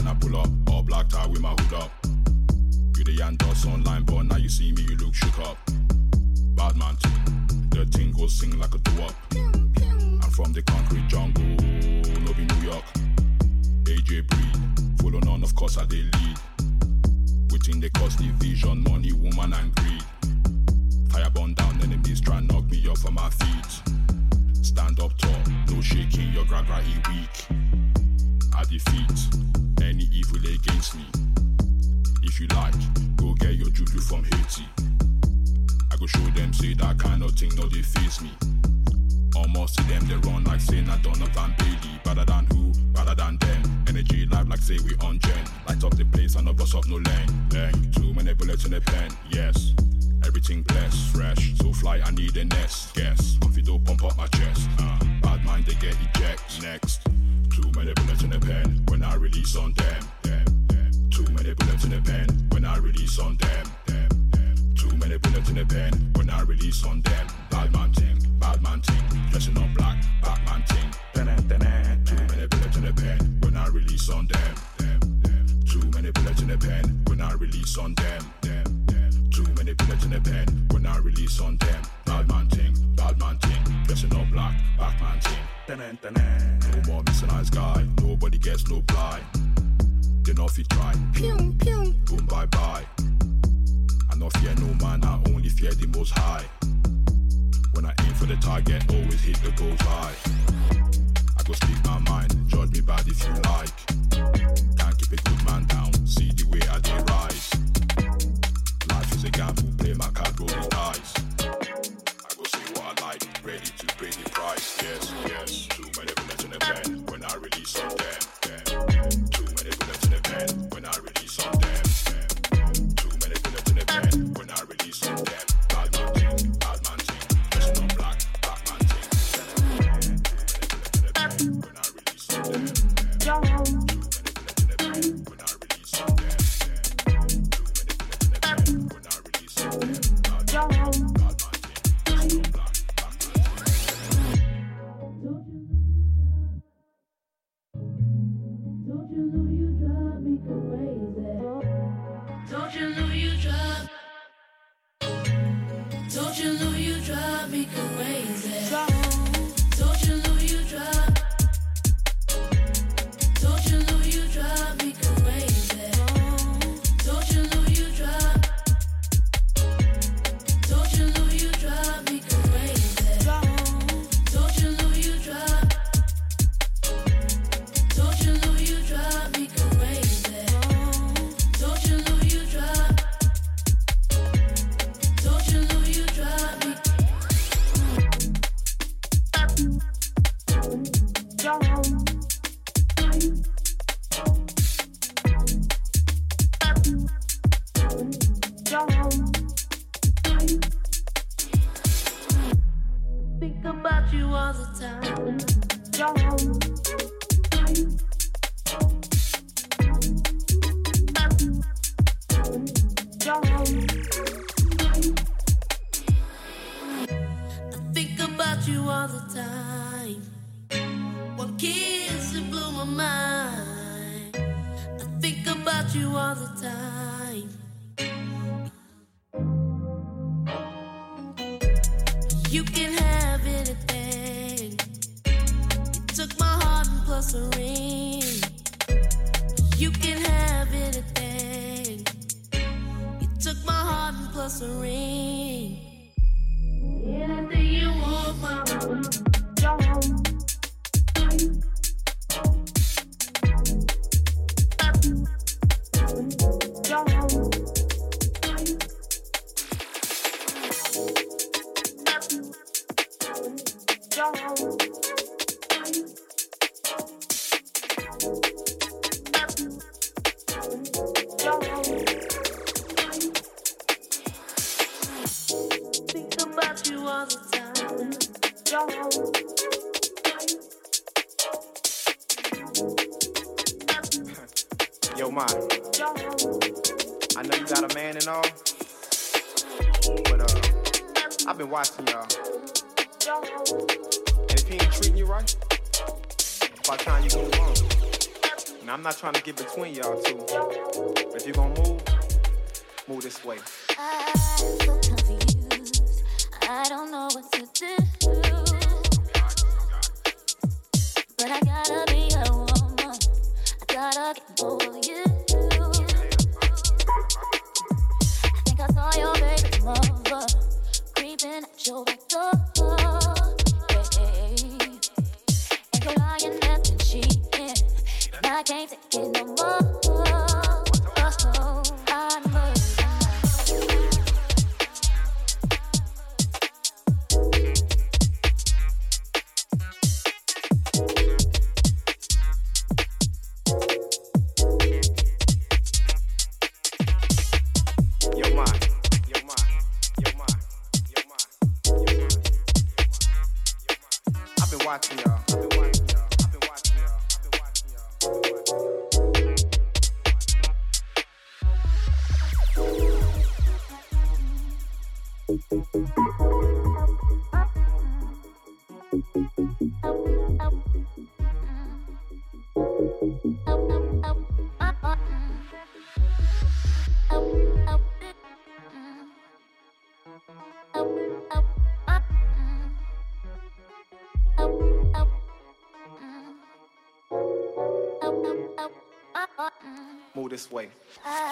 When I pull up. All black tie with my hood up. You the online, but now you see me, you look shook up. Bad man team, the sing like a do. I'm from the concrete jungle, AJ breed, full on, on of course I they lead. Within the cause division, money, woman and greed. Fire burn down, enemies try knock me off of my feet. Stand up tall, no shaking, your gra gra weak. I defeat any evil against me. If you like, go get your juju from Haiti. I go show them, say that kind of thing, no, they face me. Almost see them, they run like say not Donovan Bailey. Better than who, better than them. Energy live like say we on gen. Light up the place and no bust up no lane. Lane, too many bullets in the pen, yes. Everything blessed, fresh, so fly, I need a nest. Guess, Confido pump up my chest. Uh, bad mind, they get eject. Next. Too many bullets in the pen when I release on them. them, them. Too many bullets in the pen when I release on them. them, them. Too many bullets in the pen when I release on them. Bad man ting, bad man ting, dressing on black, bad man ting. Release on them. them, them. Too many bullets in the pen when I release on them. them, them. Too many bullets in the pen when I release on them. Bad man ting, bad man ting, dressing on black, bad man ting. No more missing eyes guy, nobody gets no blind. Then off if you try, pew pew, boom bye bye. I no fear no man, I only fear the most high. When I aim for the target, always hit the bullseye. I you all the time. One kiss to blow my mind. I think about you all the time. This way. I'm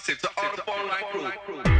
massive, the Out of Online Crew.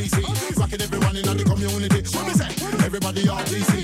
RTC, we say, everybody are who we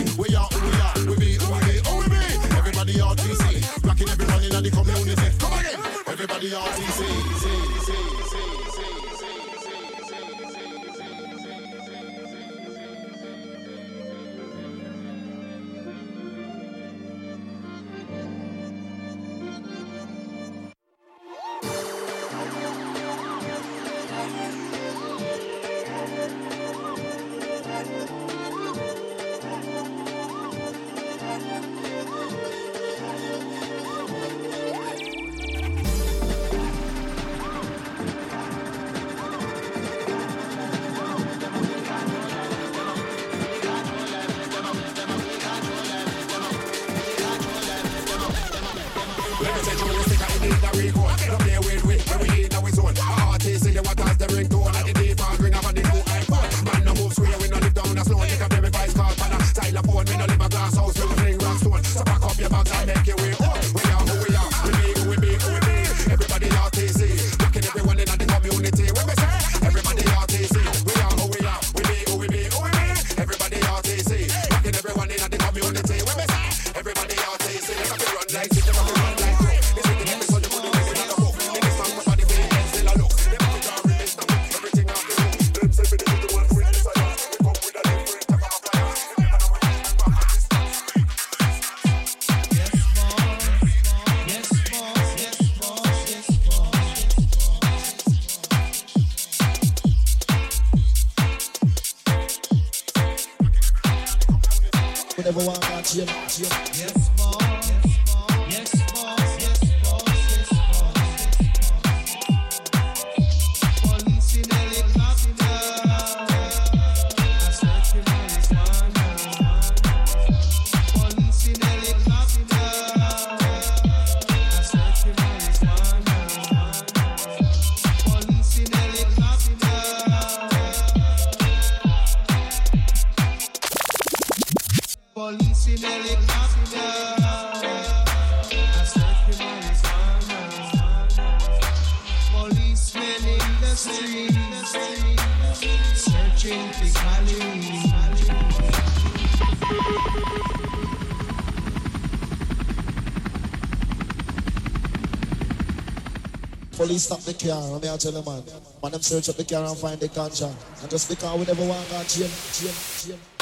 stop the car, let me tell you man. Man, them search up the car and find the ganja. And just because we never want to chain,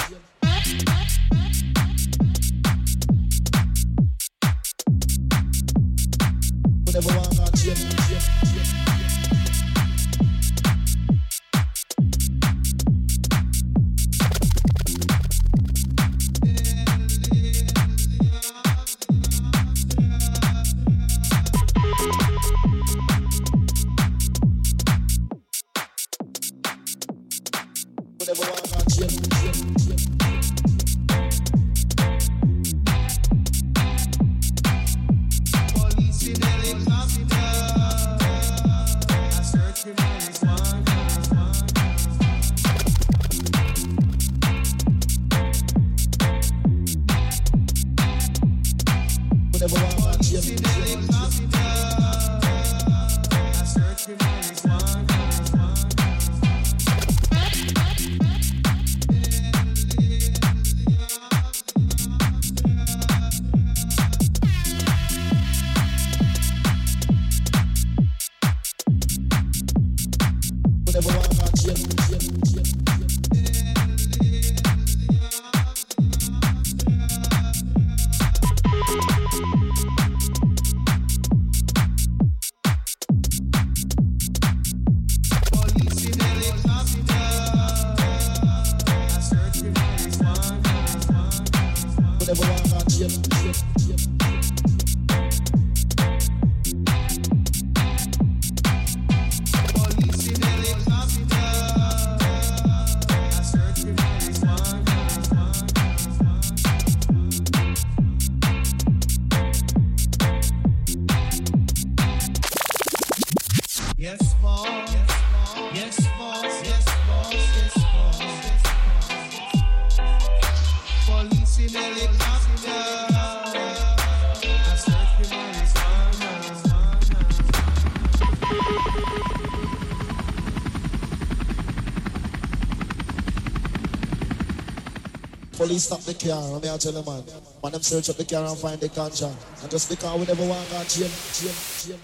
the car, let me tell you man. Man, them search up the car and find the ganja. And just because we never want to chain, chain, chain,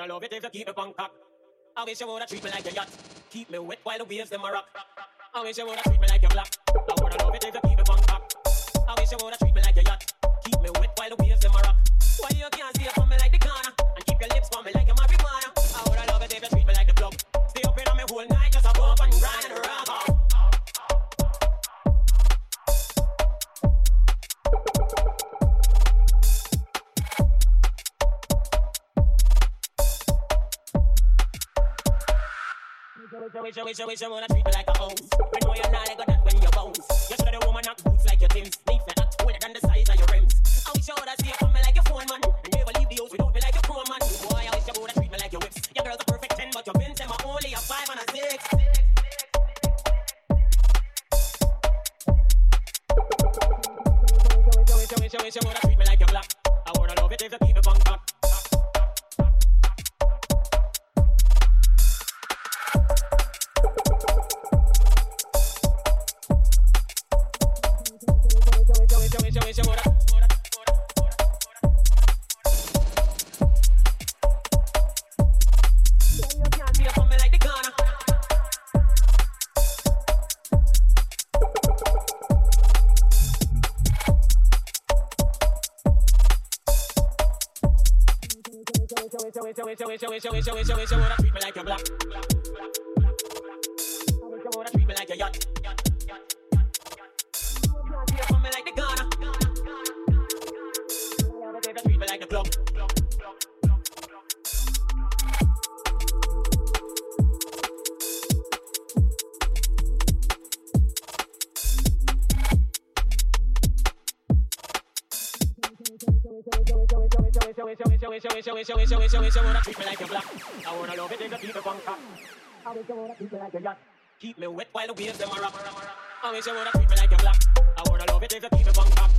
woulda love it if you keep me Bangkok. I wish you woulda treat me like a yacht. Keep me wet while the waves them a rock. I wish you woulda treat me like a block. I woulda love it if you keep me Bangkok. I wish you woulda wish, wish, wish, wish, wanna treat me like a house. When know you're not, I got that when you bounce. You shoulda the woman knock boots like your things. make you wanna treat me like a yacht. Keep me wet while the waves them are up. I wish you woulda treat me like a black. I wanna love it if you keep people bump up.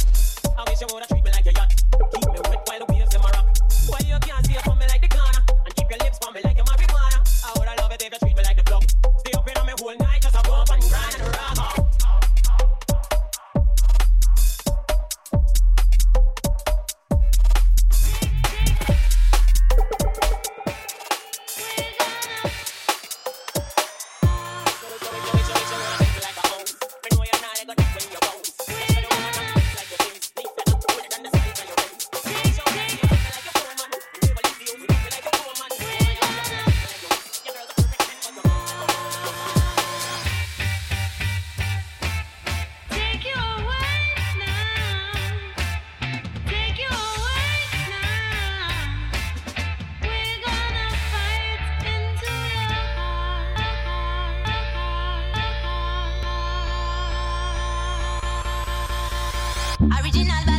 I wish you woulda treat me like a yacht. Keep me wet while the waves Original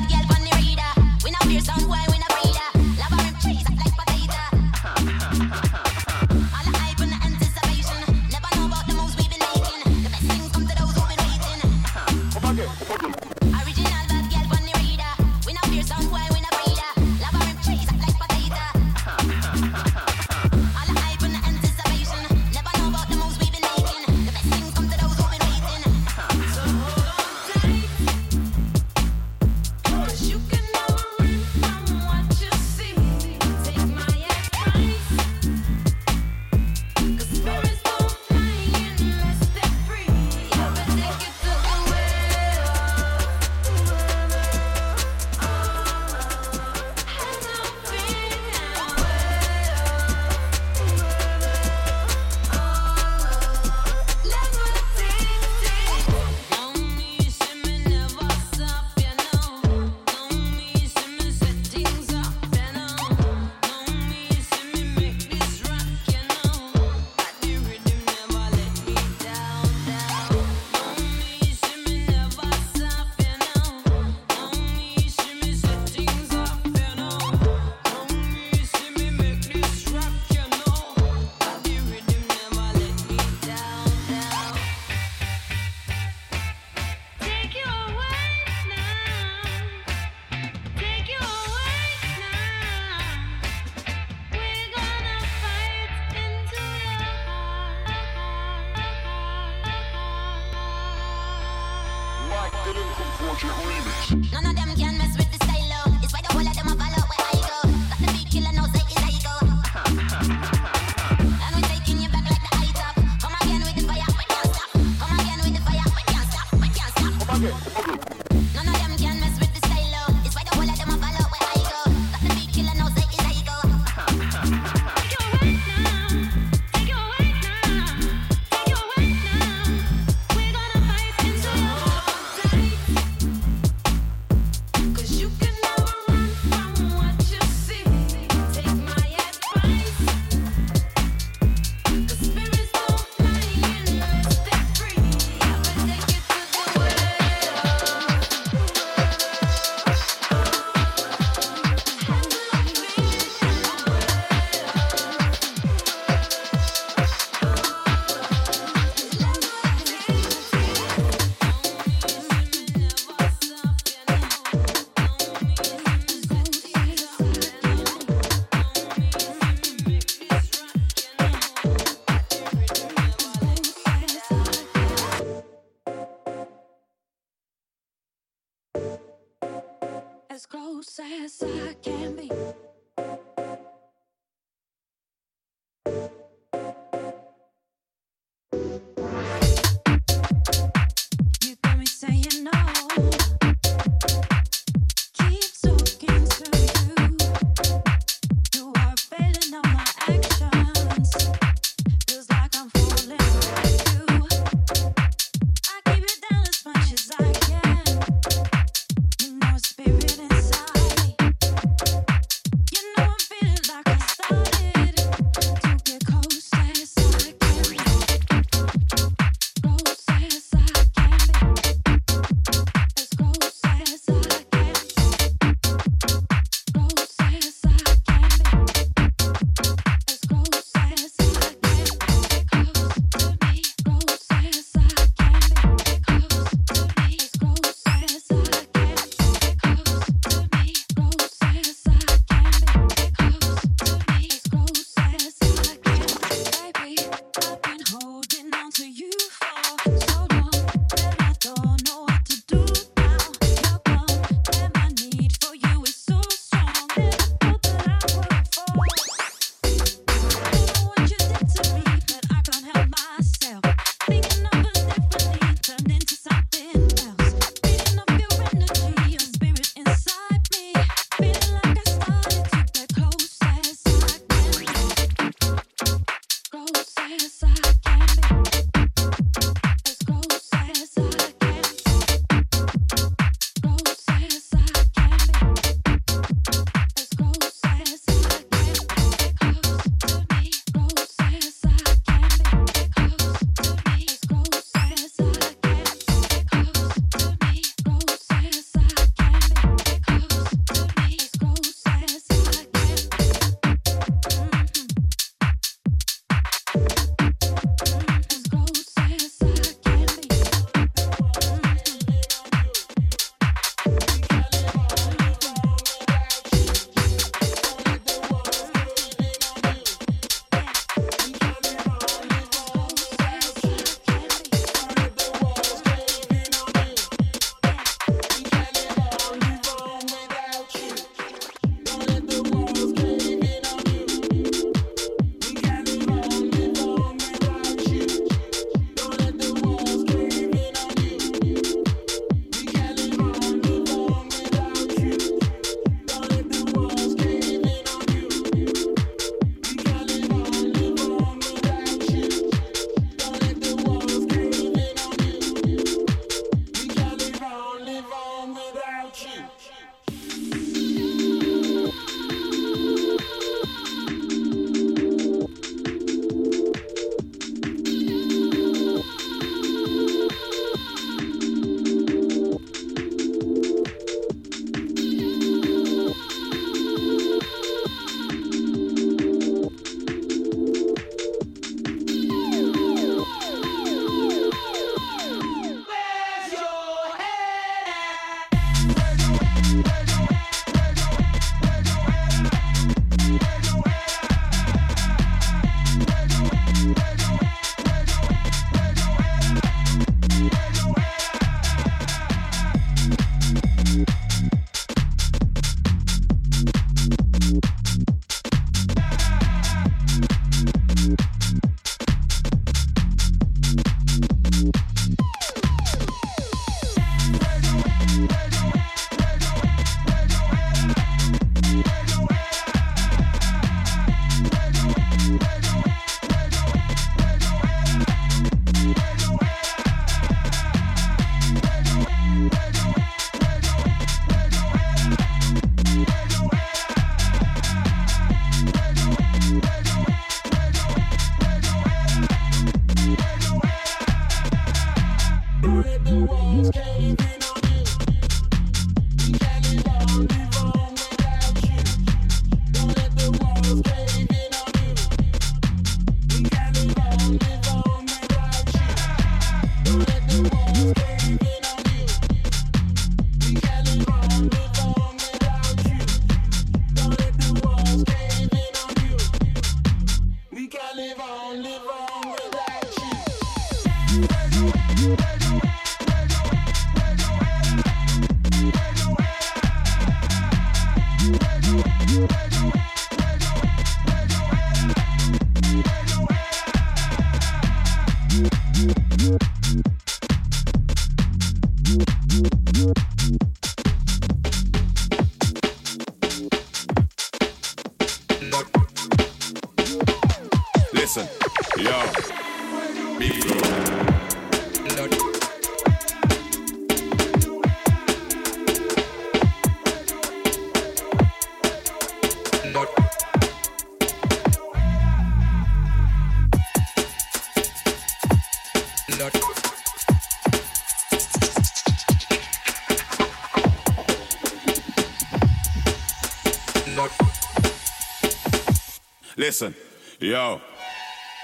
yo,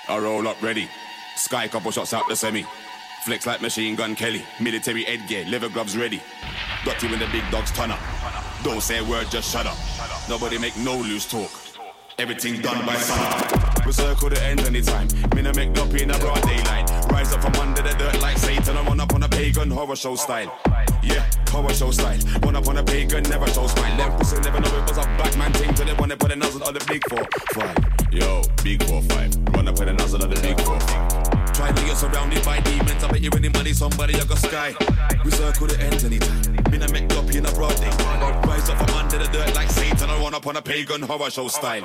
I roll up ready. Sky couple shots out the semi. Flex like machine gun Kelly. Military headgear, leather gloves ready. Got you when the big dogs turn up. Don't say a word, just shut up. Nobody make no loose talk. Everything done by sun. We circle the end anytime. Me no make up in a broad daylight. Rise up from under the dirt like Satan. I run up on a pagan horror show style. Yeah, horror show style. Run up on a pagan, never show smile. Them pussy never know it was a Batman thing till they wanna put a nozzle on the big four five. Yo, big four five. Run up with a nozzle on the big four five. Try to get surrounded by demons. I bet you any money, somebody I got sky. We circle the ends anytime. Been a make up in a broad day. Rise up from under the dirt like Satan. I run up on a pagan horror show style.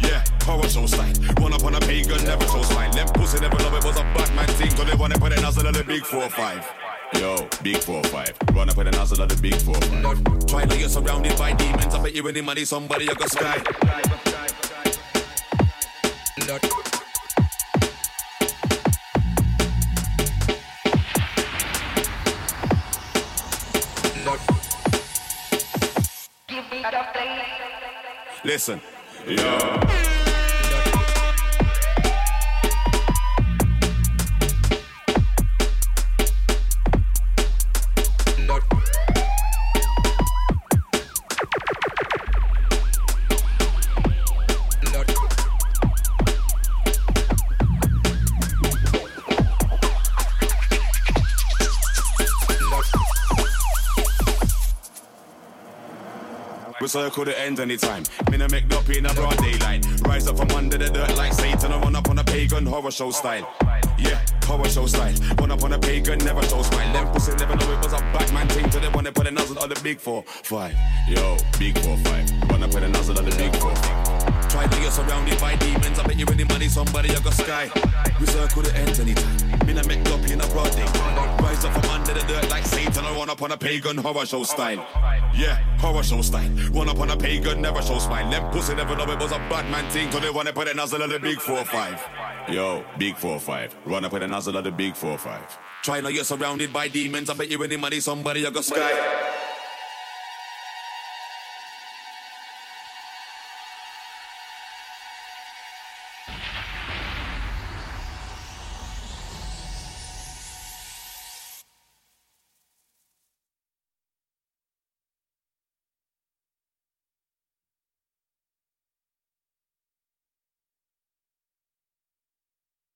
Yeah, horror show style. Run up on a pagan, never show smile. Them pussy never love it was a Batman thing till they wanna put a nozzle on the big four five. Yo, big four five. Run up with the nozzle of the big four five. Try to get surrounded by demons. I bet you any money, somebody I got sky. Listen, yo. Circle the ends anytime. Make up in a broad daylight. Rise up from under the dirt like Satan. I run up on a pagan horror show style. Yeah, horror show style. Run up on a pagan, never show smile. Them pussy never know it was a Batman thing till they wanna put a nozzle on the big four five. Yo, big four five. Up with a nozzle on the big four. Try to get surrounded by demons. I bet you any money, somebody I got sky. We circle the ends anytime. Make up in a broad day. Rise up from under the dirt like Satan. I run up on a pagan horror show style. Yeah, horror show style. Run up on a pagan, never show smile. Them pussy never know it was a Batman thing till they wanna put a nozzle on the big four or five. Yo, big four or five. Run up with a nozzle on the big four or five. Try to get surrounded by demons. I bet you any money, somebody I got sky.